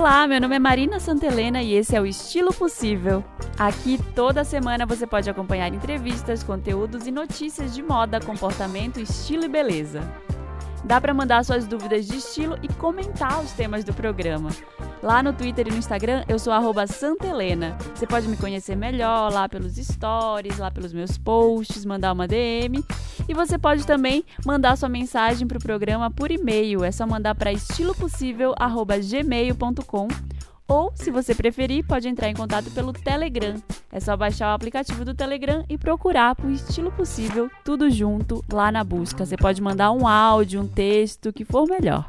Olá, meu nome é Marina Santelena e esse é o Estilo Possível. Aqui toda semana você pode acompanhar entrevistas, conteúdos e notícias de moda, comportamento, estilo e beleza. Dá para mandar suas dúvidas de estilo e comentar os temas do programa. Lá no Twitter e no Instagram eu sou @santelena. Você pode me conhecer melhor lá pelos stories, lá pelos meus posts, mandar uma DM e você pode também mandar sua mensagem para o programa por e-mail. É só mandar para estilopossível@gmail.com ou, se você preferir, pode entrar em contato pelo Telegram. É só baixar o aplicativo do Telegram e procurar por estilo possível, tudo junto lá na busca. Você pode mandar um áudio, um texto, o que for melhor.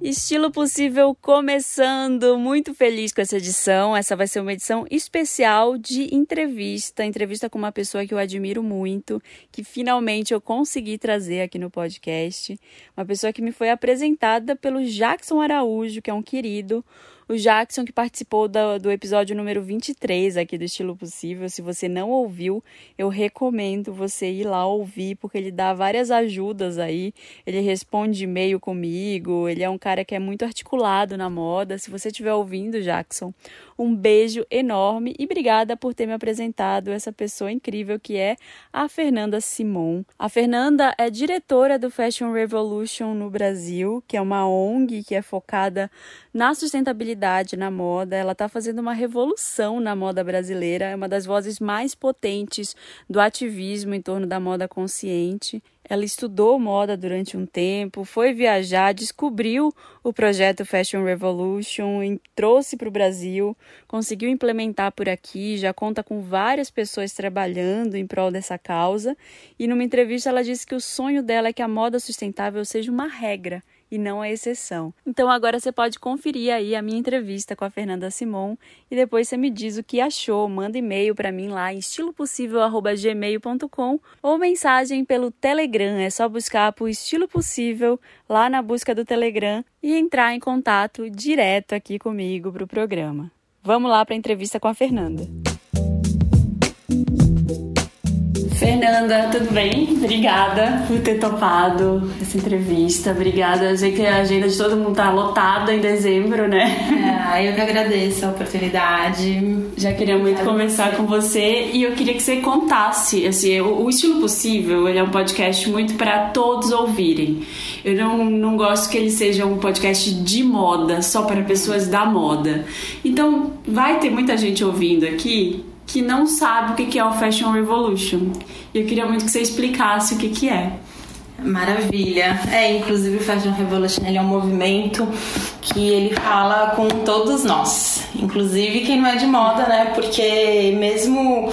Estilo Possível começando, muito feliz com essa edição. Essa vai ser uma edição especial de entrevista, entrevista com uma pessoa que eu admiro muito, que finalmente eu consegui trazer aqui no podcast. Uma pessoa que me foi apresentada pelo Jackson Araújo, que é um querido, o Jackson, que participou do, do episódio número 23 aqui do Estilo Possível. Se você não ouviu, eu recomendo você ir lá ouvir, porque ele dá várias ajudas aí. Ele responde e-mail comigo. Ele é um cara que é muito articulado na moda. Se você estiver ouvindo, Jackson, um beijo enorme e obrigada por ter me apresentado essa pessoa incrível que é a Fernanda Simon. A Fernanda é diretora do Fashion Revolution no Brasil, que é uma ONG que é focada na sustentabilidade na moda. Ela está fazendo uma revolução na moda brasileira, é uma das vozes mais potentes do ativismo em torno da moda consciente. Ela estudou moda durante um tempo, foi viajar, descobriu o projeto Fashion Revolution, trouxe para o Brasil, conseguiu implementar por aqui, já conta com várias pessoas trabalhando em prol dessa causa. E numa entrevista ela disse que o sonho dela é que a moda sustentável seja uma regra e não a exceção. Então agora você pode conferir aí a minha entrevista com a Fernanda Simon e depois você me diz o que achou. Manda e-mail para mim lá em estilopossível@gmail.com ou mensagem pelo Telegram. É só buscar por Estilo Possível lá na busca do Telegram e entrar em contato direto aqui comigo para o programa. Vamos lá para a entrevista com a Fernanda. Fernanda, tudo bem? Obrigada por ter topado essa entrevista. Obrigada. Eu sei que a agenda de todo mundo tá lotada em dezembro, né? É, eu que agradeço a oportunidade. Já queria muito conversar com você e eu queria que você contasse, assim, o, o Estilo Possível, ele é um podcast muito para todos ouvirem. Eu não, não gosto que ele seja um podcast de moda, só para pessoas da moda. Então, vai ter muita gente ouvindo aqui que não sabe o que é o Fashion Revolution. E eu queria muito que você explicasse o que, que é. Maravilha. É, inclusive o Fashion Revolution ele é um movimento que ele fala com todos nós, inclusive quem não é de moda, né? Porque mesmo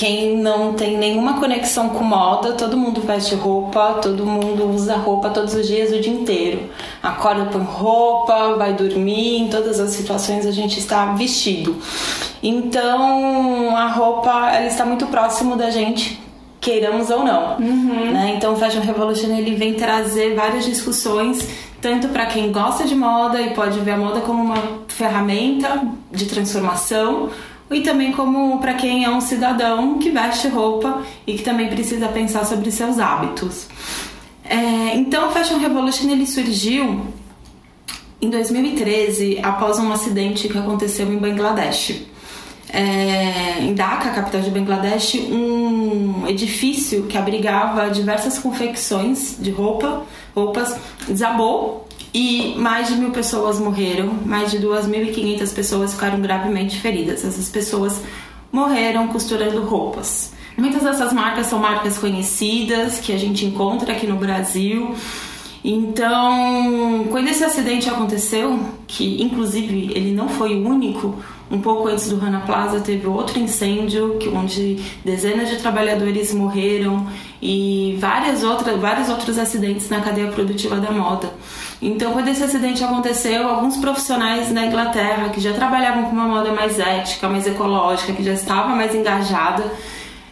quem não tem nenhuma conexão com moda, todo mundo veste roupa, todo mundo usa roupa todos os dias, o dia inteiro. Acorda, põe roupa, vai dormir, em todas as situações a gente está vestido. Então a roupa ela está muito próximo da gente, queiramos ou não. Uhum. Né? Então o Fashion Revolution ele vem trazer várias discussões tanto para quem gosta de moda e pode ver a moda como uma ferramenta de transformação, e também como para quem é um cidadão que veste roupa e que também precisa pensar sobre seus hábitos. É, então, o Fashion Revolution ele surgiu em 2013 após um acidente que aconteceu em Bangladesh. É, em Dhaka, capital de Bangladesh, um edifício que abrigava diversas confecções de roupa, roupas, desabou e mais de mil pessoas morreram, mais de 2.500 pessoas ficaram gravemente feridas. Essas pessoas morreram costurando roupas. Muitas dessas marcas são marcas conhecidas que a gente encontra aqui no Brasil. Então, quando esse acidente aconteceu, que inclusive ele não foi o único, um pouco antes do Rana Plaza teve outro incêndio, onde dezenas de trabalhadores morreram e várias outras, vários outros acidentes na cadeia produtiva da moda. Então, quando esse acidente aconteceu, alguns profissionais na Inglaterra que já trabalhavam com uma moda mais ética, mais ecológica, que já estava mais engajada,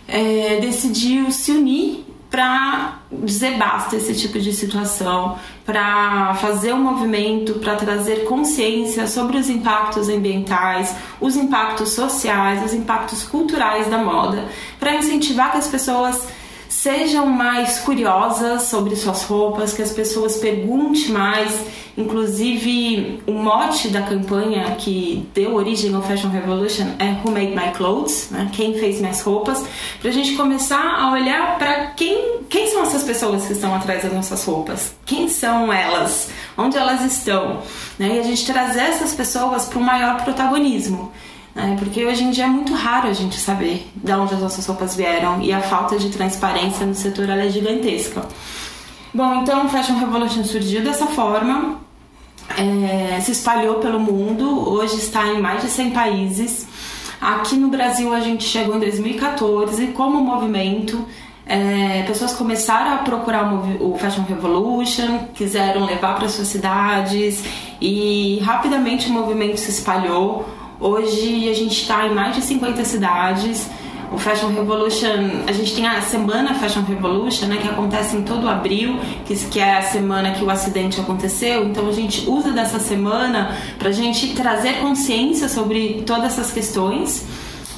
é, decidiu se unir para dizer basta esse tipo de situação, para fazer um movimento, para trazer consciência sobre os impactos ambientais, os impactos sociais, os impactos culturais da moda, para incentivar que as pessoas sejam mais curiosas sobre suas roupas, que as pessoas perguntem mais. Inclusive, o mote da campanha que deu origem ao Fashion Revolution é Who Made My Clothes, né? quem fez minhas roupas, para a gente começar a olhar para quem, quem são essas pessoas que estão atrás das nossas roupas, quem são elas, onde elas estão, né? e a gente trazer essas pessoas para um maior protagonismo. Né? Porque hoje em dia é muito raro a gente saber de onde as nossas roupas vieram e a falta de transparência no setor é gigantesca. Bom, então Fashion Revolution surgiu dessa forma, é, se espalhou pelo mundo, hoje está em mais de 100 países. Aqui no Brasil a gente chegou em 2014 como movimento. É, pessoas começaram a procurar o Fashion Revolution, quiseram levar para suas cidades e rapidamente o movimento se espalhou. Hoje a gente está em mais de 50 cidades. O Fashion Revolution, a gente tem a semana Fashion Revolution, né, que acontece em todo abril, que, que é a semana que o acidente aconteceu. Então a gente usa dessa semana para a gente trazer consciência sobre todas essas questões.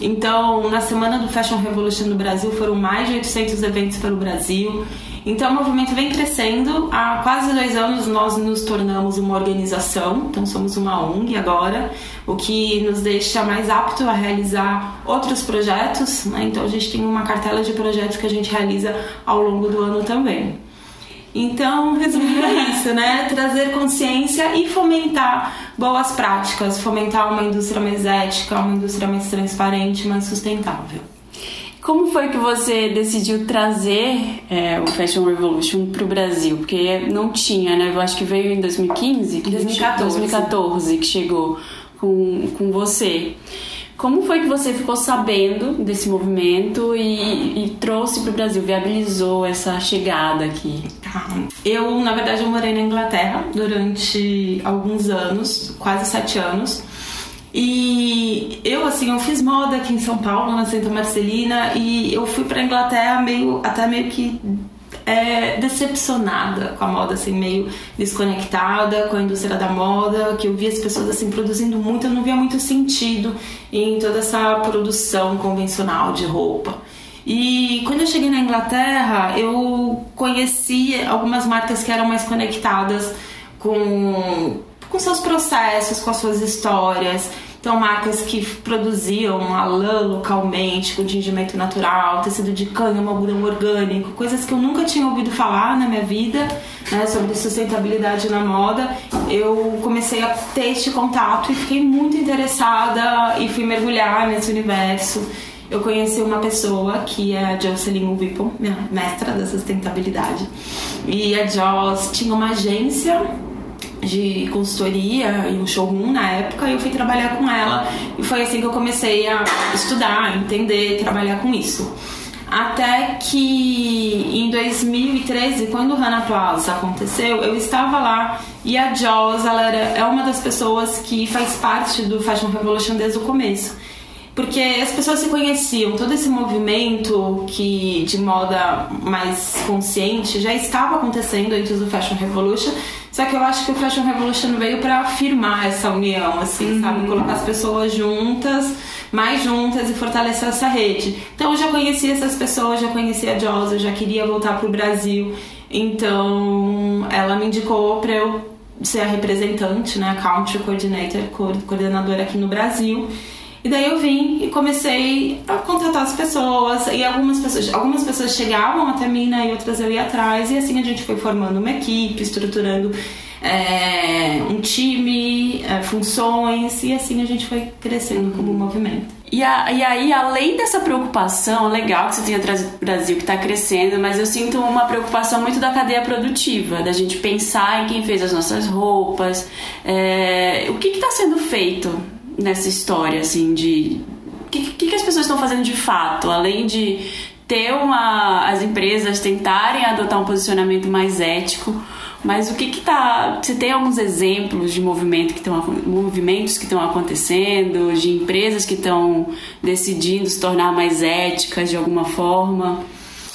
Então, na semana do Fashion Revolution no Brasil, foram mais de 800 eventos pelo Brasil. Então o movimento vem crescendo. Há quase dois anos nós nos tornamos uma organização, então somos uma ONG agora, o que nos deixa mais apto a realizar outros projetos. Né? Então a gente tem uma cartela de projetos que a gente realiza ao longo do ano também. Então, resumindo é isso, né? Trazer consciência e fomentar boas práticas, fomentar uma indústria mais ética, uma indústria mais transparente, mais sustentável. Como foi que você decidiu trazer é, o Fashion Revolution para o Brasil? Porque não tinha, né? Eu acho que veio em 2015? 2014. 2014 que chegou com, com você. Como foi que você ficou sabendo desse movimento e, e trouxe para o Brasil, viabilizou essa chegada aqui? Tá. Eu, na verdade, eu morei na Inglaterra durante alguns anos, quase sete anos. E eu, assim, eu fiz moda aqui em São Paulo, na Santa Marcelina, e eu fui pra Inglaterra meio, até meio que é, decepcionada com a moda, assim, meio desconectada com a indústria da moda, que eu via as pessoas, assim, produzindo muito, eu não via muito sentido em toda essa produção convencional de roupa. E quando eu cheguei na Inglaterra, eu conheci algumas marcas que eram mais conectadas com com seus processos, com as suas histórias. Então, marcas que produziam a lã localmente, com tingimento natural, tecido de cânhamo, algodão orgânico, coisas que eu nunca tinha ouvido falar na minha vida, né, sobre sustentabilidade na moda. Eu comecei a ter este contato e fiquei muito interessada e fui mergulhar nesse universo. Eu conheci uma pessoa que é a Jocelyn Whipple, minha mestra da sustentabilidade. E a Joss tinha uma agência de consultoria e um showroom na época e eu fui trabalhar com ela. E foi assim que eu comecei a estudar, entender, trabalhar com isso. Até que em 2013, quando o Hana Plaza aconteceu, eu estava lá. E a Jaws, ela era, é uma das pessoas que faz parte do Fashion Revolution desde o começo. Porque as pessoas se conheciam, todo esse movimento que de moda mais consciente já estava acontecendo antes do Fashion Revolution, só que eu acho que o Fashion Revolution veio para afirmar essa união, assim, uhum. sabe, colocar as pessoas juntas, mais juntas e fortalecer essa rede. Então eu já conhecia essas pessoas, já conhecia a Joss, eu já queria voltar pro Brasil, então ela me indicou para eu ser a representante, né, a country coordinator, coordenadora aqui no Brasil. E daí eu vim e comecei a contratar as pessoas e algumas pessoas, algumas pessoas chegavam até mim, né, e outras eu ia atrás e assim a gente foi formando uma equipe, estruturando é, um time, é, funções e assim a gente foi crescendo como movimento. E, a, e aí, além dessa preocupação, legal que você tenha trazido para o Brasil, que está crescendo, mas eu sinto uma preocupação muito da cadeia produtiva, da gente pensar em quem fez as nossas roupas, é, o que está sendo feito nessa história, assim, de. O que, que, que as pessoas estão fazendo de fato? Além de ter uma. as empresas tentarem adotar um posicionamento mais ético. Mas o que que tá. Você tem alguns exemplos de movimento que tão, movimentos que estão acontecendo, de empresas que estão decidindo se tornar mais éticas de alguma forma?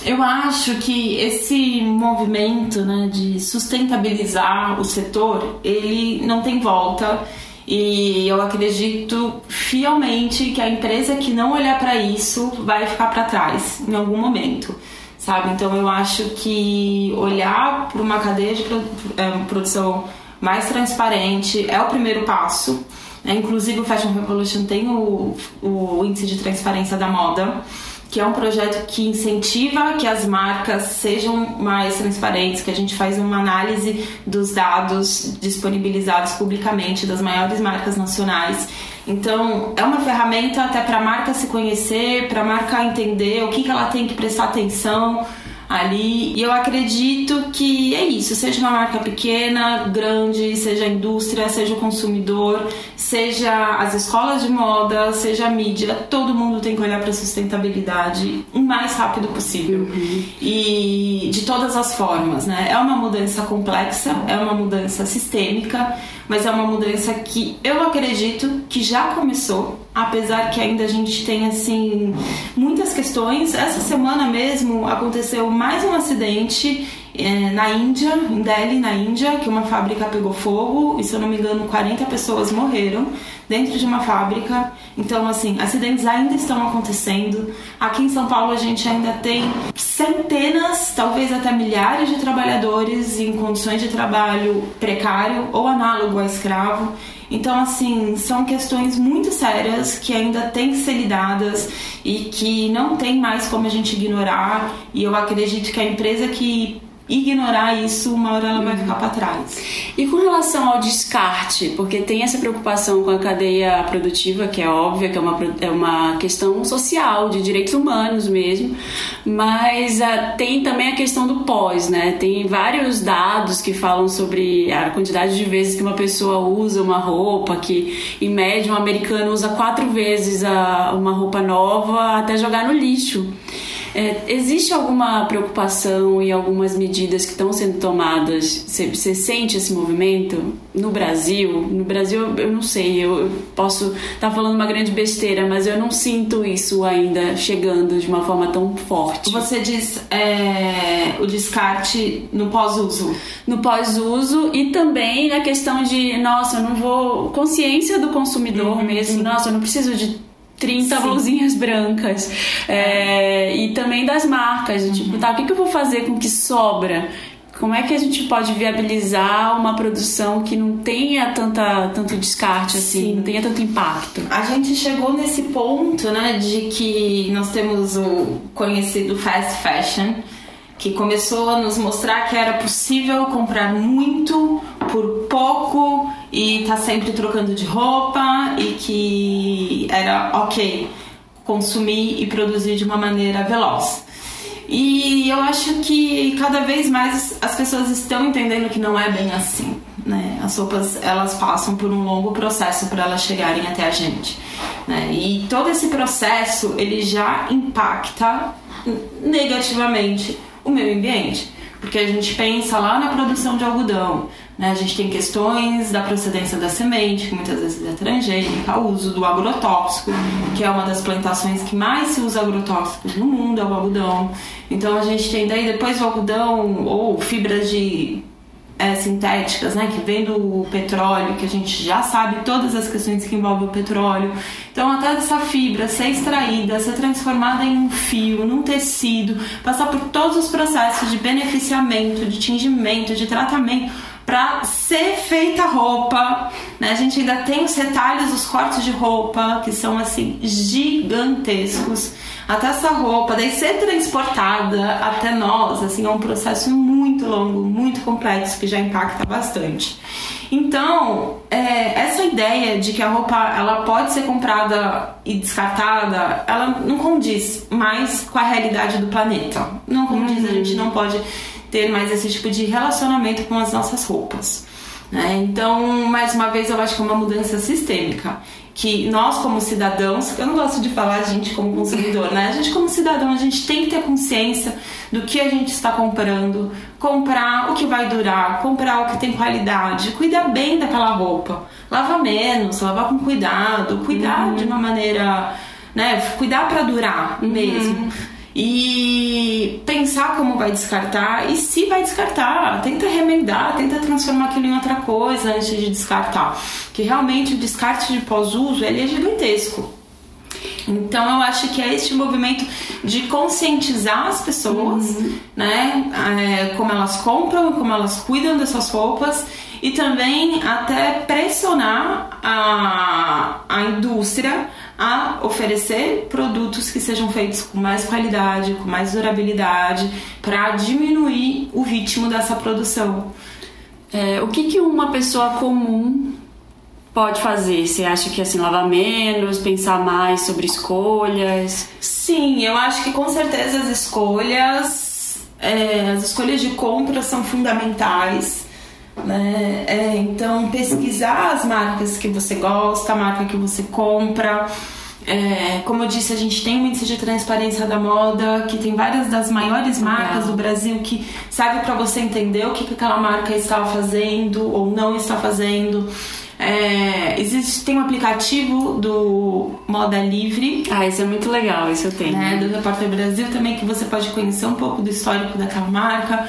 Eu acho que esse movimento né, de sustentabilizar o setor, ele não tem volta e eu acredito fielmente que a empresa que não olhar para isso vai ficar para trás em algum momento. sabe? Então eu acho que olhar para uma cadeia de é, produção mais transparente é o primeiro passo. É, inclusive o Fashion Revolution tem o, o índice de transparência da moda que é um projeto que incentiva que as marcas sejam mais transparentes, que a gente faz uma análise dos dados disponibilizados publicamente das maiores marcas nacionais. Então, é uma ferramenta até para a marca se conhecer, para a marca entender o que, que ela tem que prestar atenção ali. E eu acredito que é isso, seja uma marca pequena, grande, seja a indústria, seja o consumidor, seja as escolas de moda, seja a mídia, todo mundo tem que olhar para a sustentabilidade o mais rápido possível. Uhum. E de todas as formas, né? É uma mudança complexa, é uma mudança sistêmica, mas é uma mudança que eu acredito que já começou apesar que ainda a gente tem assim muitas questões. Essa semana mesmo aconteceu mais um acidente é, na Índia, em Delhi, na Índia, que uma fábrica pegou fogo e se eu não me engano 40 pessoas morreram dentro de uma fábrica. Então, assim, acidentes ainda estão acontecendo. Aqui em São Paulo a gente ainda tem centenas, talvez até milhares de trabalhadores em condições de trabalho precário ou análogo a escravo. Então, assim, são questões muito sérias que ainda têm que ser lidadas e que não tem mais como a gente ignorar. E eu acredito que a empresa que ignorar isso, uma hora ela vai ficar para trás. E com relação ao descarte, porque tem essa preocupação com a cadeia produtiva, que é óbvia, que é uma, é uma questão social, de direitos humanos mesmo, mas uh, tem também a questão do pós, né? Tem vários dados que falam sobre a quantidade de vezes que uma pessoa usa uma roupa, que em média um americano usa quatro vezes a, uma roupa nova até jogar no lixo. É, existe alguma preocupação e algumas medidas que estão sendo tomadas? Você, sente esse movimento no Brasil? No Brasil, eu não sei, eu, eu posso estar tá falando uma grande besteira, mas eu não sinto isso ainda chegando de uma forma tão forte. Você diz é, o descarte no pós-uso? No pós-uso e também na questão de, nossa, eu não vou. consciência do consumidor uhum, mesmo, nossa, eu não preciso de 30 Sim. blusinhas brancas. É, e também das marcas. Uhum. Tipo, tá, o que, que eu vou fazer com o que sobra? Como é que a gente pode viabilizar uma produção que não tenha tanta, tanto descarte assim, Sim. não tenha tanto impacto? A gente chegou nesse ponto, né, de que nós temos o conhecido fast fashion, que começou a nos mostrar que era possível comprar muito por pouco e tá sempre trocando de roupa e que era ok consumir e produzir de uma maneira veloz. E eu acho que cada vez mais as pessoas estão entendendo que não é bem assim. Né? As roupas elas passam por um longo processo para elas chegarem até a gente. Né? E todo esse processo ele já impacta negativamente o meio ambiente, porque a gente pensa lá na produção de algodão, né? A gente tem questões da procedência da semente, que muitas vezes é transgênica, o uso do agrotóxico, que é uma das plantações que mais se usa agrotóxicos no mundo, é o algodão. Então a gente tem daí depois o algodão ou fibras de é, sintéticas, né, que vem do petróleo, que a gente já sabe todas as questões que envolvem o petróleo. Então, até essa fibra ser extraída, ser transformada em um fio, num tecido, passar por todos os processos de beneficiamento, de tingimento, de tratamento para ser feita roupa. Né? A gente ainda tem os retalhos, os cortes de roupa que são assim gigantescos. Até essa roupa, daí ser transportada até nós, assim, é um processo muito longo, muito complexo que já impacta bastante. Então, é, essa ideia de que a roupa ela pode ser comprada e descartada, ela não condiz mais com a realidade do planeta. Não condiz, uhum. a gente não pode ter mais esse tipo de relacionamento com as nossas roupas. Né? Então, mais uma vez, eu acho que é uma mudança sistêmica. Que nós, como cidadãos, eu não gosto de falar a gente como consumidor, né? A gente, como cidadão, a gente tem que ter consciência do que a gente está comprando, comprar o que vai durar, comprar o que tem qualidade, cuidar bem daquela roupa, lavar menos, lavar com cuidado, cuidar uhum. de uma maneira, né? Cuidar para durar uhum. E pensar como vai descartar e se vai descartar, tenta remendar, tenta transformar aquilo em outra coisa antes de descartar, que realmente o descarte de pós-uso ele é gigantesco. Então eu acho que é este movimento de conscientizar as pessoas, uhum. né? É, como elas compram como elas cuidam dessas roupas e também até pressionar a, a indústria a oferecer produtos que sejam feitos com mais qualidade, com mais durabilidade, para diminuir o ritmo dessa produção. É, o que, que uma pessoa comum pode fazer? Você acha que assim lavar menos, pensar mais sobre escolhas? Sim, eu acho que com certeza as escolhas, é, as escolhas de compra são fundamentais. Né? É, então pesquisar as marcas que você gosta, a marca que você compra. É, como eu disse, a gente tem um índice de transparência da moda, que tem várias das maiores marcas do Brasil que serve para você entender o que, que aquela marca está fazendo ou não está fazendo. É, existe, tem um aplicativo do Moda Livre. Ah, isso é muito legal, isso eu tenho. Né, do Repórter Brasil também, que você pode conhecer um pouco do histórico daquela marca.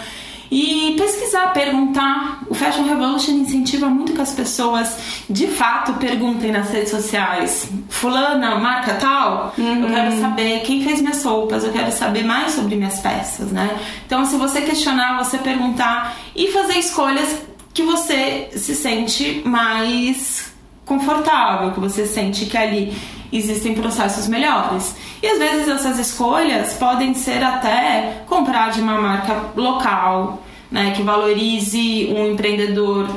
E pesquisar, perguntar. O Fashion Revolution incentiva muito que as pessoas de fato perguntem nas redes sociais: Fulana, marca tal? Uhum. Eu quero saber quem fez minhas roupas, eu quero saber mais sobre minhas peças, né? Então, se você questionar, você perguntar e fazer escolhas que você se sente mais confortável, que você sente que ali existem processos melhores. E às vezes essas escolhas podem ser até comprar de uma marca local, né, que valorize um empreendedor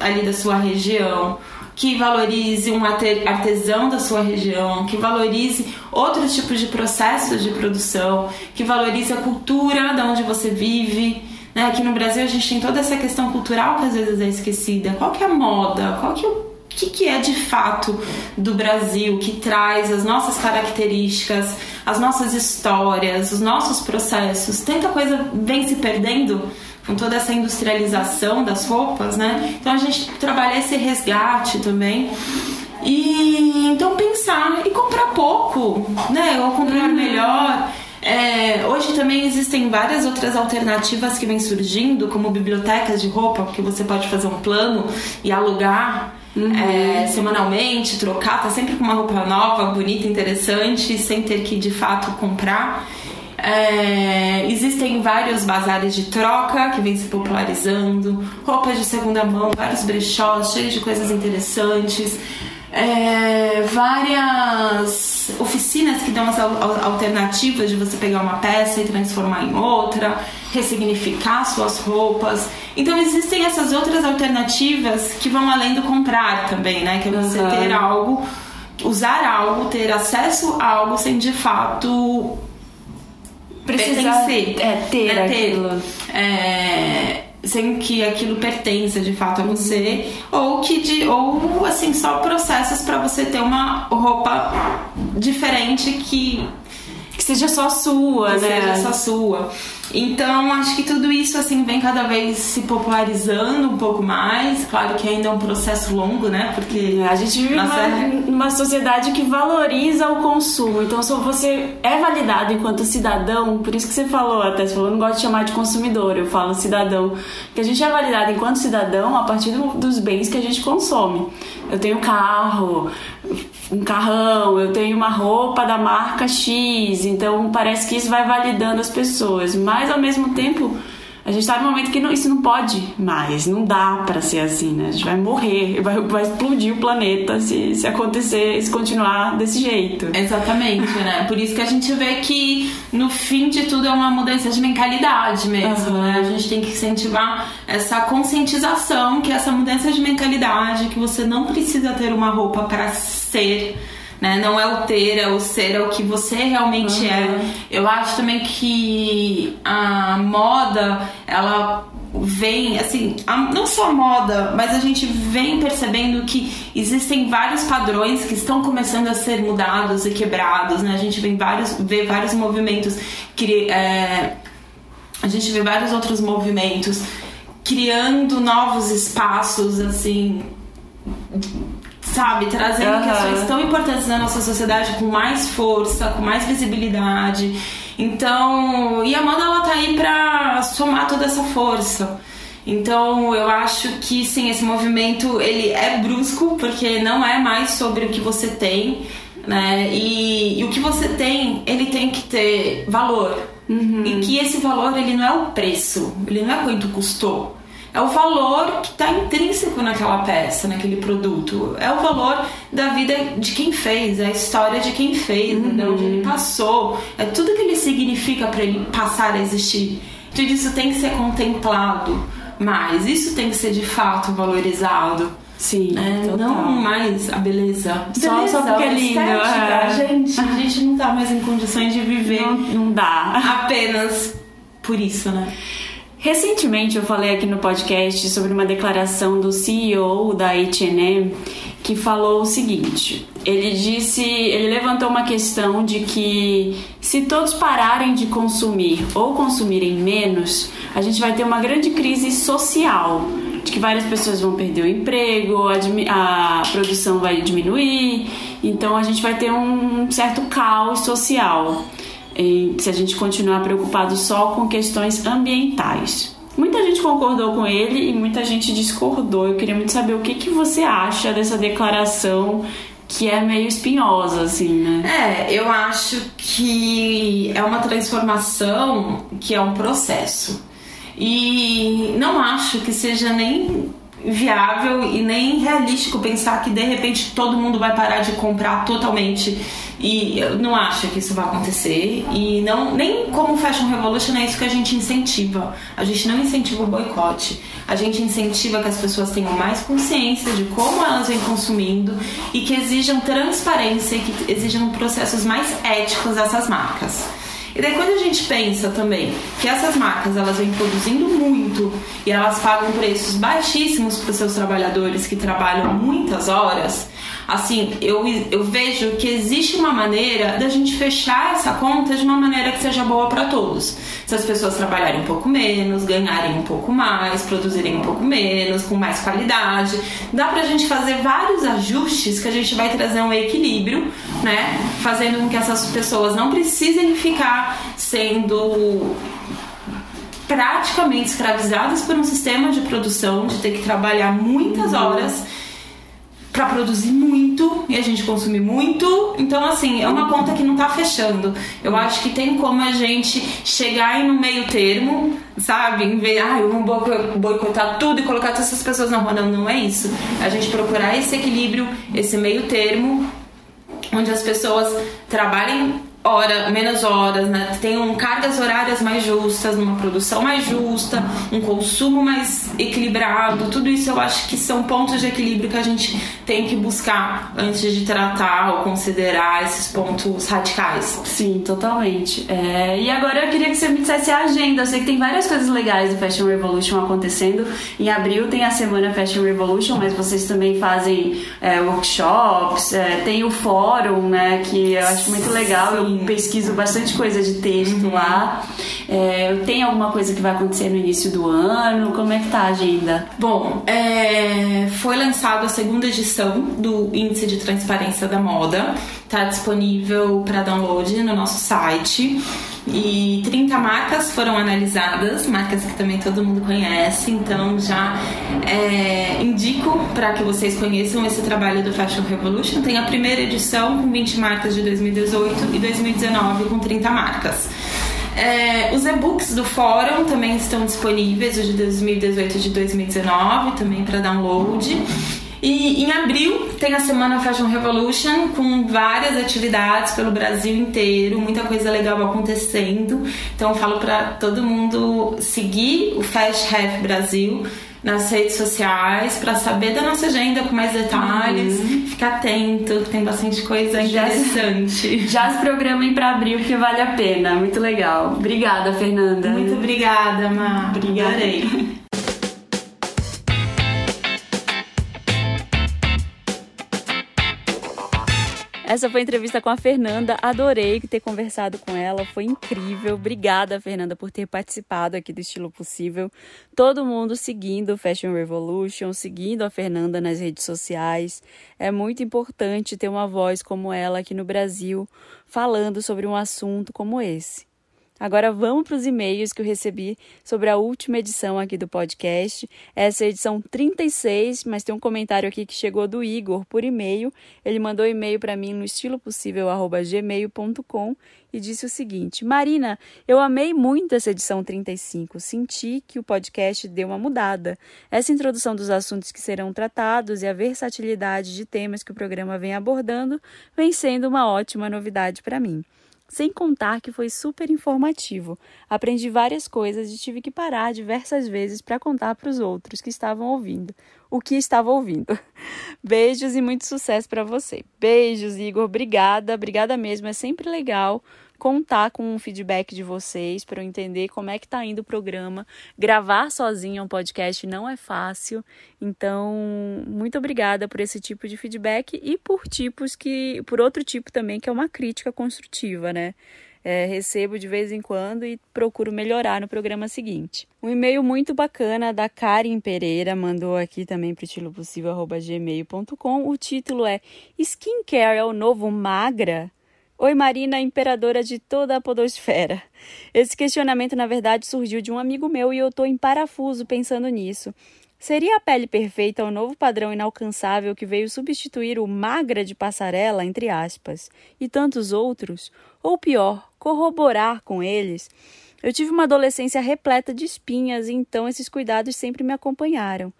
ali da sua região, que valorize um artesão da sua região, que valorize outros tipos de processos de produção, que valorize a cultura da onde você vive. Né? Aqui no Brasil a gente tem toda essa questão cultural que às vezes é esquecida. Qual que é a moda? Qual que é o que, que é de fato do Brasil, que traz as nossas características, as nossas histórias, os nossos processos. Tanta coisa vem se perdendo com toda essa industrialização das roupas, né? Então a gente trabalha esse resgate também. E então pensar e comprar pouco, né? Ou comprar uhum. melhor. É, hoje também existem várias outras alternativas que vêm surgindo, como bibliotecas de roupa, que você pode fazer um plano e alugar uhum. é, semanalmente, trocar, tá sempre com uma roupa nova, bonita, interessante, sem ter que de fato comprar. É, existem vários bazares de troca que vêm se popularizando, roupas de segunda mão, vários brechós cheios de coisas interessantes é, várias oficinas que dão as alternativas de você pegar uma peça e transformar em outra, ressignificar suas roupas. Então existem essas outras alternativas que vão além do comprar também, né? Que é você uhum. ter algo, usar algo, ter acesso a algo sem de fato precisar pertencer, é, ter né? aquilo. É, sem que aquilo pertença de fato a você ou que de ou assim só processos para você ter uma roupa diferente que que seja só sua, que né? Seja só sua. Então, acho que tudo isso assim vem cada vez se popularizando um pouco mais. Claro que ainda é um processo longo, né? Porque a gente vive numa, numa sociedade que valoriza o consumo. Então, se você é validado enquanto cidadão, por isso que você falou, até você falou, eu não gosto de chamar de consumidor, eu falo cidadão, que a gente é validado enquanto cidadão a partir do, dos bens que a gente consome. Eu tenho carro, um carrão, eu tenho uma roupa da marca X, então parece que isso vai validando as pessoas. Mas ao mesmo tempo a gente está num momento que não, isso não pode mais, não dá para ser assim, né? A gente vai morrer, vai, vai explodir o planeta se, se acontecer, se continuar desse jeito. Exatamente, né? Por isso que a gente vê que no fim de tudo é uma mudança de mentalidade mesmo, uhum. né? A gente tem que incentivar essa conscientização, que essa mudança de mentalidade, que você não precisa ter uma roupa para ser né? Não é o ter, é o ser, é o que você realmente uhum. é. Eu acho também que a moda, ela vem, assim, a, não só a moda, mas a gente vem percebendo que existem vários padrões que estão começando a ser mudados e quebrados, né? A gente vê vários, vê vários movimentos, que, é, a gente vê vários outros movimentos criando novos espaços, assim sabe, trazendo uhum. questões tão importantes na nossa sociedade com mais força, com mais visibilidade. Então, e a moda ela tá aí para somar toda essa força. Então, eu acho que sim, esse movimento ele é brusco porque não é mais sobre o que você tem, né? E, e o que você tem, ele tem que ter valor. Uhum. E que esse valor, ele não é o preço, ele não é quanto custou. É o valor que está intrínseco naquela peça, naquele produto. É o valor da vida de quem fez, é a história de quem fez, uhum. de onde ele passou. É tudo que ele significa para ele passar a existir. Tudo isso tem que ser contemplado mais. Isso tem que ser de fato valorizado. Sim, é, não mais a beleza. beleza só, só porque é lindo. É. Gente, a gente não tá mais em condições de viver. Não, não dá. Apenas por isso, né? Recentemente eu falei aqui no podcast sobre uma declaração do CEO da H&M que falou o seguinte: ele disse, ele levantou uma questão de que se todos pararem de consumir ou consumirem menos, a gente vai ter uma grande crise social, de que várias pessoas vão perder o emprego, a, a produção vai diminuir, então a gente vai ter um certo caos social se a gente continuar preocupado só com questões ambientais. Muita gente concordou com ele e muita gente discordou. Eu queria muito saber o que, que você acha dessa declaração que é meio espinhosa, assim, né? É, eu acho que é uma transformação que é um processo. E não acho que seja nem viável e nem realístico pensar que de repente todo mundo vai parar de comprar totalmente e eu não acho que isso vai acontecer e não nem como Fashion Revolution é isso que a gente incentiva. A gente não incentiva o boicote. A gente incentiva que as pessoas tenham mais consciência de como elas vêm consumindo e que exijam transparência e que exijam processos mais éticos dessas marcas. E daí quando a gente pensa também que essas marcas elas vêm produzindo muito e elas pagam preços baixíssimos para os seus trabalhadores que trabalham muitas horas, assim, eu, eu vejo que existe uma maneira da gente fechar essa conta de uma maneira que seja boa para todos. Se as pessoas trabalharem um pouco menos, ganharem um pouco mais, produzirem um pouco menos, com mais qualidade, dá pra gente fazer vários ajustes que a gente vai trazer um equilíbrio, né? Fazendo com que essas pessoas não precisem ficar sendo praticamente escravizadas por um sistema de produção, de ter que trabalhar muitas uhum. horas para produzir muito e a gente consumir muito. Então, assim, é uma conta que não tá fechando. Eu acho que tem como a gente chegar aí no meio termo, sabe? Em vez, ah, vamos boicotar tudo e colocar todas essas pessoas na rua. Não, não é isso. A gente procurar esse equilíbrio, esse meio termo, onde as pessoas trabalhem hora, menos horas, né? Tenham cargas horárias mais justas, numa produção mais justa, um consumo mais equilibrado. Tudo isso eu acho que são pontos de equilíbrio que a gente tem que buscar antes de tratar ou considerar esses pontos radicais. Sim, totalmente. É, e agora eu queria que você me dissesse a agenda. Eu sei que tem várias coisas legais do Fashion Revolution acontecendo. Em abril tem a semana Fashion Revolution, mas vocês também fazem é, workshops, é, tem o fórum, né? Que eu acho muito legal. Eu pesquiso bastante coisa de texto uhum. lá. É, tem alguma coisa que vai acontecer no início do ano? Como é que tá a agenda? Bom, é, foi lançada a segunda edição do Índice de Transparência da Moda. Está disponível para download no nosso site. E 30 marcas foram analisadas, marcas que também todo mundo conhece, então já é, indico para que vocês conheçam esse trabalho do Fashion Revolution. Tem a primeira edição com 20 marcas de 2018 e 2019 com 30 marcas. É, os e-books do fórum também estão disponíveis, o de 2018 e de 2019, também para download. E em abril tem a Semana Fashion Revolution com várias atividades pelo Brasil inteiro, muita coisa legal acontecendo. Então eu falo para todo mundo seguir o Fast Have Brasil nas redes sociais para saber da nossa agenda com mais detalhes. Uhum. Fica atento, tem bastante coisa interessante. Já se programem para abril que vale a pena. Muito legal. Obrigada, Fernanda. Muito obrigada, Ma. Obrigada. Adorei. Essa foi a entrevista com a Fernanda. Adorei ter conversado com ela, foi incrível. Obrigada, Fernanda, por ter participado aqui do Estilo Possível. Todo mundo seguindo o Fashion Revolution, seguindo a Fernanda nas redes sociais. É muito importante ter uma voz como ela aqui no Brasil, falando sobre um assunto como esse Agora vamos para os e-mails que eu recebi sobre a última edição aqui do podcast. Essa é a edição 36, mas tem um comentário aqui que chegou do Igor por e-mail. Ele mandou e-mail para mim no estilopossível@gmail.com e disse o seguinte: Marina, eu amei muito essa edição 35. Senti que o podcast deu uma mudada. Essa introdução dos assuntos que serão tratados e a versatilidade de temas que o programa vem abordando vem sendo uma ótima novidade para mim. Sem contar que foi super informativo. Aprendi várias coisas e tive que parar diversas vezes para contar para os outros que estavam ouvindo o que estava ouvindo. Beijos e muito sucesso para você. Beijos, Igor. Obrigada, obrigada mesmo. É sempre legal contar com um feedback de vocês para eu entender como é que está indo o programa. Gravar sozinho um podcast não é fácil, então muito obrigada por esse tipo de feedback e por tipos que, por outro tipo também que é uma crítica construtiva, né? É, recebo de vez em quando e procuro melhorar no programa seguinte. Um e-mail muito bacana da Karen Pereira mandou aqui também para estilopossível.gmail.com. O título é Skincare é o novo magra? Oi, Marina, imperadora de toda a podosfera. Esse questionamento, na verdade, surgiu de um amigo meu e eu estou em parafuso pensando nisso. Seria a pele perfeita o novo padrão inalcançável que veio substituir o magra de passarela, entre aspas, e tantos outros? Ou pior, corroborar com eles? Eu tive uma adolescência repleta de espinhas e então esses cuidados sempre me acompanharam.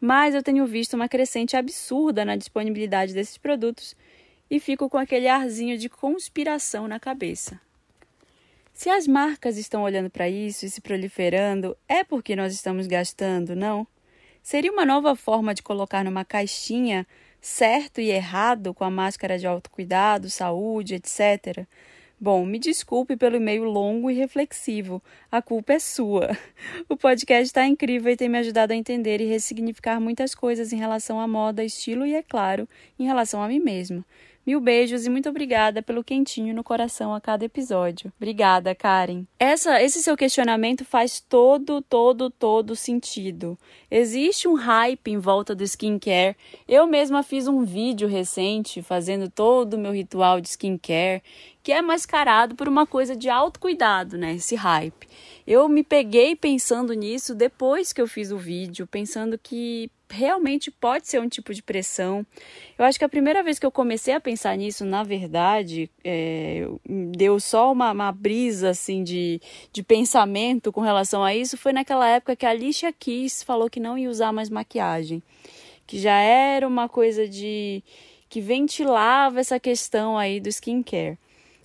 Mas eu tenho visto uma crescente absurda na disponibilidade desses produtos e fico com aquele arzinho de conspiração na cabeça. Se as marcas estão olhando para isso e se proliferando, é porque nós estamos gastando, não? Seria uma nova forma de colocar numa caixinha certo e errado com a máscara de autocuidado, saúde, etc. Bom, me desculpe pelo e-mail longo e reflexivo. A culpa é sua. O podcast está incrível e tem me ajudado a entender e ressignificar muitas coisas em relação à moda, estilo e, é claro, em relação a mim mesma. Mil beijos e muito obrigada pelo quentinho no coração a cada episódio. Obrigada, Karen. Essa, esse seu questionamento faz todo, todo, todo sentido. Existe um hype em volta do skincare. Eu mesma fiz um vídeo recente fazendo todo o meu ritual de skincare, que é mascarado por uma coisa de autocuidado, né? Esse hype. Eu me peguei pensando nisso depois que eu fiz o vídeo, pensando que realmente pode ser um tipo de pressão. Eu acho que a primeira vez que eu comecei a pensar nisso, na verdade, é, deu só uma, uma, brisa assim de, de pensamento com relação a isso, foi naquela época que a Alicia Keys falou que não ia usar mais maquiagem, que já era uma coisa de que ventilava essa questão aí do skincare.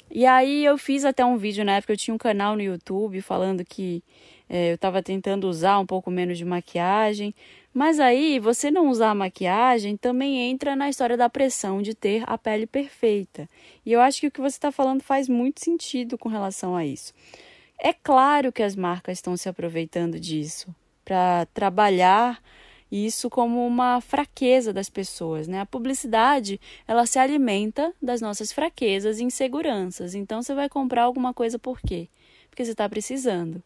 E aí eu fiz até um vídeo na época, eu tinha um canal no YouTube falando que é, eu estava tentando usar um pouco menos de maquiagem, mas aí, você não usar maquiagem também entra na história da pressão de ter a pele perfeita. E eu acho que o que você está falando faz muito sentido com relação a isso. É claro que as marcas estão se aproveitando disso para trabalhar isso como uma fraqueza das pessoas, né? A publicidade, ela se alimenta das nossas fraquezas e inseguranças. Então você vai comprar alguma coisa por quê? Porque você está precisando.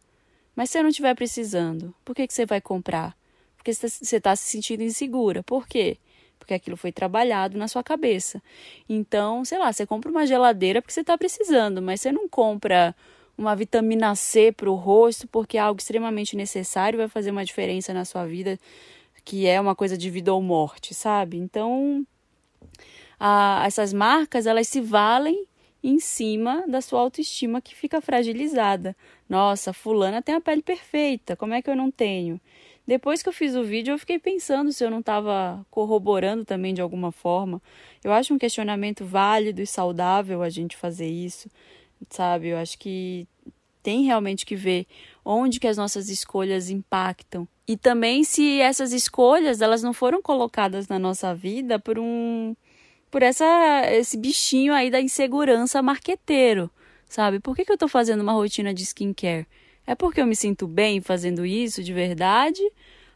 Mas se você não estiver precisando, por que, que você vai comprar? porque você está se sentindo insegura. Por quê? Porque aquilo foi trabalhado na sua cabeça. Então, sei lá, você compra uma geladeira porque você está precisando, mas você não compra uma vitamina C para o rosto porque é algo extremamente necessário, vai fazer uma diferença na sua vida, que é uma coisa de vida ou morte, sabe? Então, a, essas marcas, elas se valem em cima da sua autoestima que fica fragilizada. Nossa, fulana tem a pele perfeita, como é que eu não tenho? Depois que eu fiz o vídeo, eu fiquei pensando se eu não estava corroborando também de alguma forma. Eu acho um questionamento válido e saudável a gente fazer isso, sabe? Eu acho que tem realmente que ver onde que as nossas escolhas impactam e também se essas escolhas elas não foram colocadas na nossa vida por um por essa esse bichinho aí da insegurança marqueteiro, sabe? Por que, que eu estou fazendo uma rotina de skincare? É porque eu me sinto bem fazendo isso de verdade?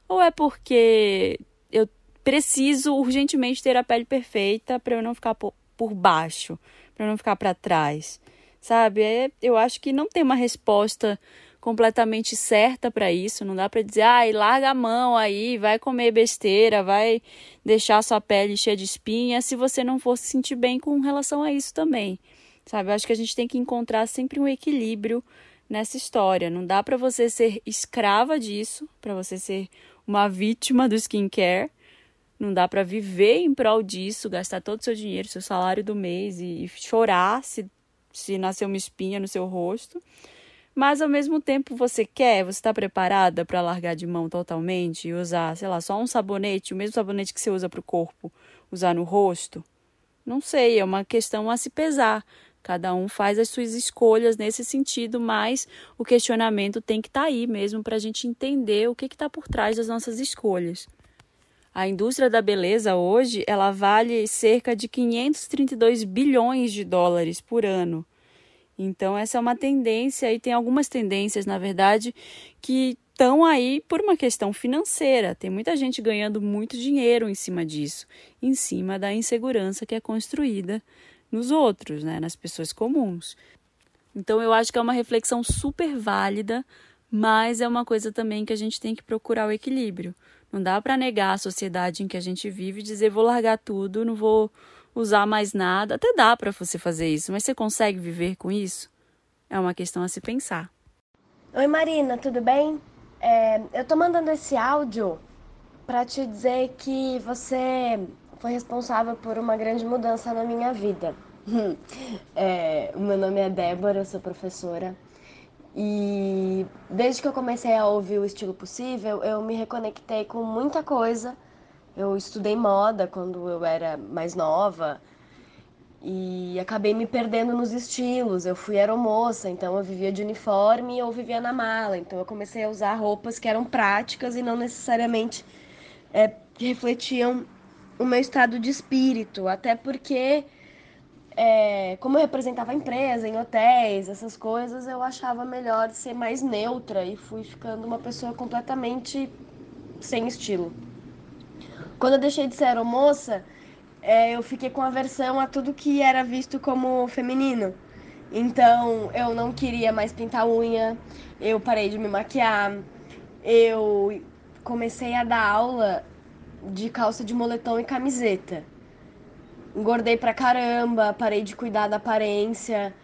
Ou é porque eu preciso urgentemente ter a pele perfeita para eu não ficar por, por baixo, para eu não ficar para trás? Sabe? É, eu acho que não tem uma resposta completamente certa para isso. Não dá para dizer, ai, ah, larga a mão aí, vai comer besteira, vai deixar sua pele cheia de espinha, se você não for se sentir bem com relação a isso também. Sabe? Eu acho que a gente tem que encontrar sempre um equilíbrio nessa história. Não dá para você ser escrava disso, para você ser uma vítima do skincare. Não dá para viver em prol disso, gastar todo o seu dinheiro, seu salário do mês e, e chorar se, se nascer uma espinha no seu rosto. Mas ao mesmo tempo você quer, você está preparada para largar de mão totalmente e usar, sei lá, só um sabonete, o mesmo sabonete que você usa para o corpo, usar no rosto? Não sei, é uma questão a se pesar. Cada um faz as suas escolhas nesse sentido, mas o questionamento tem que estar tá aí mesmo para a gente entender o que está por trás das nossas escolhas. A indústria da beleza hoje ela vale cerca de 532 bilhões de dólares por ano. Então essa é uma tendência e tem algumas tendências, na verdade, que estão aí por uma questão financeira. Tem muita gente ganhando muito dinheiro em cima disso, em cima da insegurança que é construída nos outros, né, nas pessoas comuns. Então eu acho que é uma reflexão super válida, mas é uma coisa também que a gente tem que procurar o equilíbrio. Não dá para negar a sociedade em que a gente vive e dizer vou largar tudo, não vou usar mais nada. Até dá para você fazer isso, mas você consegue viver com isso? É uma questão a se pensar. Oi Marina, tudo bem? É, eu tô mandando esse áudio para te dizer que você foi responsável por uma grande mudança na minha vida. é, o meu nome é Débora, eu sou professora. E desde que eu comecei a ouvir o estilo possível, eu me reconectei com muita coisa. Eu estudei moda quando eu era mais nova e acabei me perdendo nos estilos. Eu fui aeromoça, então eu vivia de uniforme ou vivia na mala. Então eu comecei a usar roupas que eram práticas e não necessariamente é, refletiam o meu estado de espírito. Até porque é, como eu representava a empresa em hotéis, essas coisas, eu achava melhor ser mais neutra e fui ficando uma pessoa completamente sem estilo. Quando eu deixei de ser aeromoça, é, eu fiquei com aversão a tudo que era visto como feminino. Então, eu não queria mais pintar unha, eu parei de me maquiar, eu comecei a dar aula de calça de moletom e camiseta engordei pra caramba, parei de cuidar da aparência.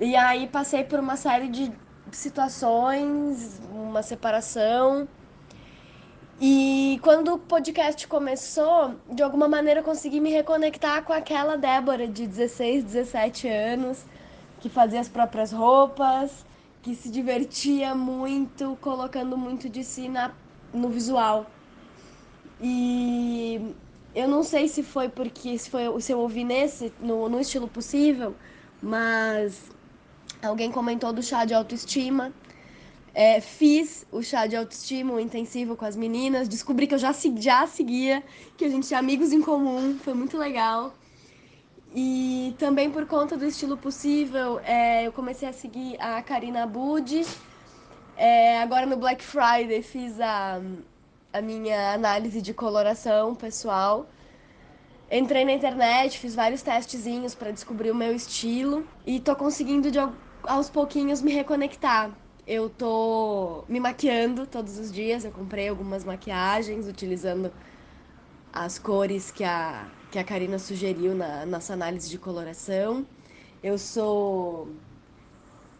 E aí passei por uma série de situações, uma separação. E quando o podcast começou, de alguma maneira eu consegui me reconectar com aquela Débora de 16, 17 anos, que fazia as próprias roupas, que se divertia muito, colocando muito de si na, no visual. E eu não sei se foi porque se, foi, se eu ouvi nesse, no, no estilo possível, mas alguém comentou do chá de autoestima. É, fiz o chá de autoestima, intensivo com as meninas. Descobri que eu já, já seguia, que a gente tinha amigos em comum, foi muito legal. E também por conta do estilo possível, é, eu comecei a seguir a Karina Budi. É, agora no Black Friday fiz a a minha análise de coloração pessoal. Entrei na internet, fiz vários testezinhos para descobrir o meu estilo e tô conseguindo de aos pouquinhos me reconectar. Eu tô me maquiando todos os dias, eu comprei algumas maquiagens utilizando as cores que a, que a Karina sugeriu na nossa análise de coloração. Eu sou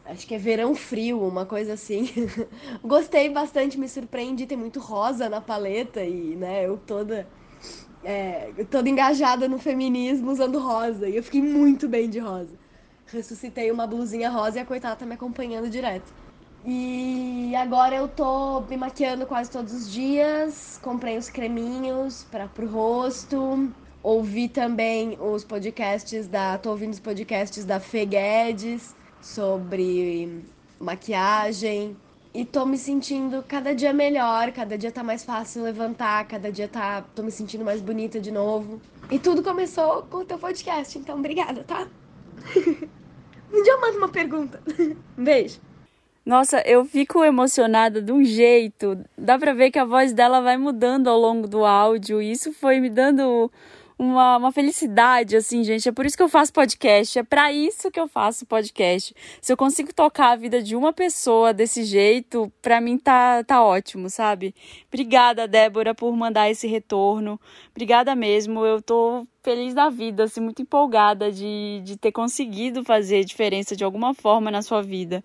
acho que é verão frio, uma coisa assim. Gostei bastante, me surpreendi, tem muito rosa na paleta e, né, eu toda é, toda engajada no feminismo usando rosa. E eu fiquei muito bem de rosa. Ressuscitei uma blusinha rosa e a coitada tá me acompanhando direto. E agora eu tô me maquiando quase todos os dias. Comprei os creminhos para pro rosto. Ouvi também os podcasts da. tô ouvindo os podcasts da Fê Guedes sobre maquiagem. E tô me sentindo cada dia melhor, cada dia tá mais fácil levantar, cada dia tá, tô me sentindo mais bonita de novo. E tudo começou com o teu podcast, então obrigada, tá? um dia eu mando uma pergunta. um beijo. Nossa, eu fico emocionada de um jeito. Dá pra ver que a voz dela vai mudando ao longo do áudio. E isso foi me dando uma, uma felicidade, assim, gente. É por isso que eu faço podcast. É para isso que eu faço podcast. Se eu consigo tocar a vida de uma pessoa desse jeito, para mim tá, tá ótimo, sabe? Obrigada, Débora, por mandar esse retorno. Obrigada mesmo. Eu tô feliz da vida, assim, muito empolgada de, de ter conseguido fazer diferença de alguma forma na sua vida.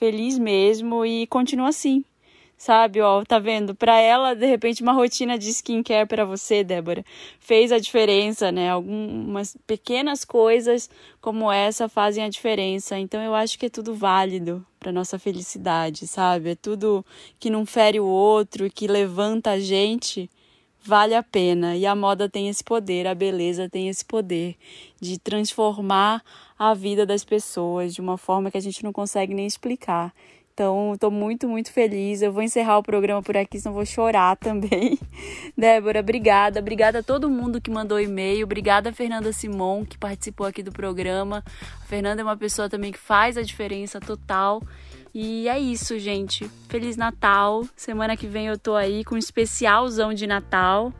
Feliz mesmo e continua assim, sabe? Ó, tá vendo? Para ela, de repente, uma rotina de skincare para você, Débora, fez a diferença, né? Algumas pequenas coisas como essa fazem a diferença. Então eu acho que é tudo válido para nossa felicidade, sabe? É tudo que não fere o outro, que levanta a gente. Vale a pena e a moda tem esse poder, a beleza tem esse poder de transformar a vida das pessoas de uma forma que a gente não consegue nem explicar. Então, estou muito, muito feliz. Eu vou encerrar o programa por aqui, senão vou chorar também. Débora, obrigada. Obrigada a todo mundo que mandou e-mail. Obrigada a Fernanda Simon, que participou aqui do programa. A Fernanda é uma pessoa também que faz a diferença total. E é isso, gente. Feliz Natal. Semana que vem eu tô aí com um especialzão de Natal.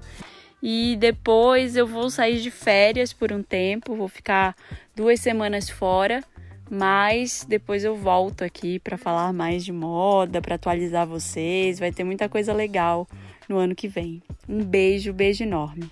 E depois eu vou sair de férias por um tempo, vou ficar duas semanas fora mas depois eu volto aqui para falar mais de moda, para atualizar vocês. Vai ter muita coisa legal no ano que vem. Um beijo, beijo enorme.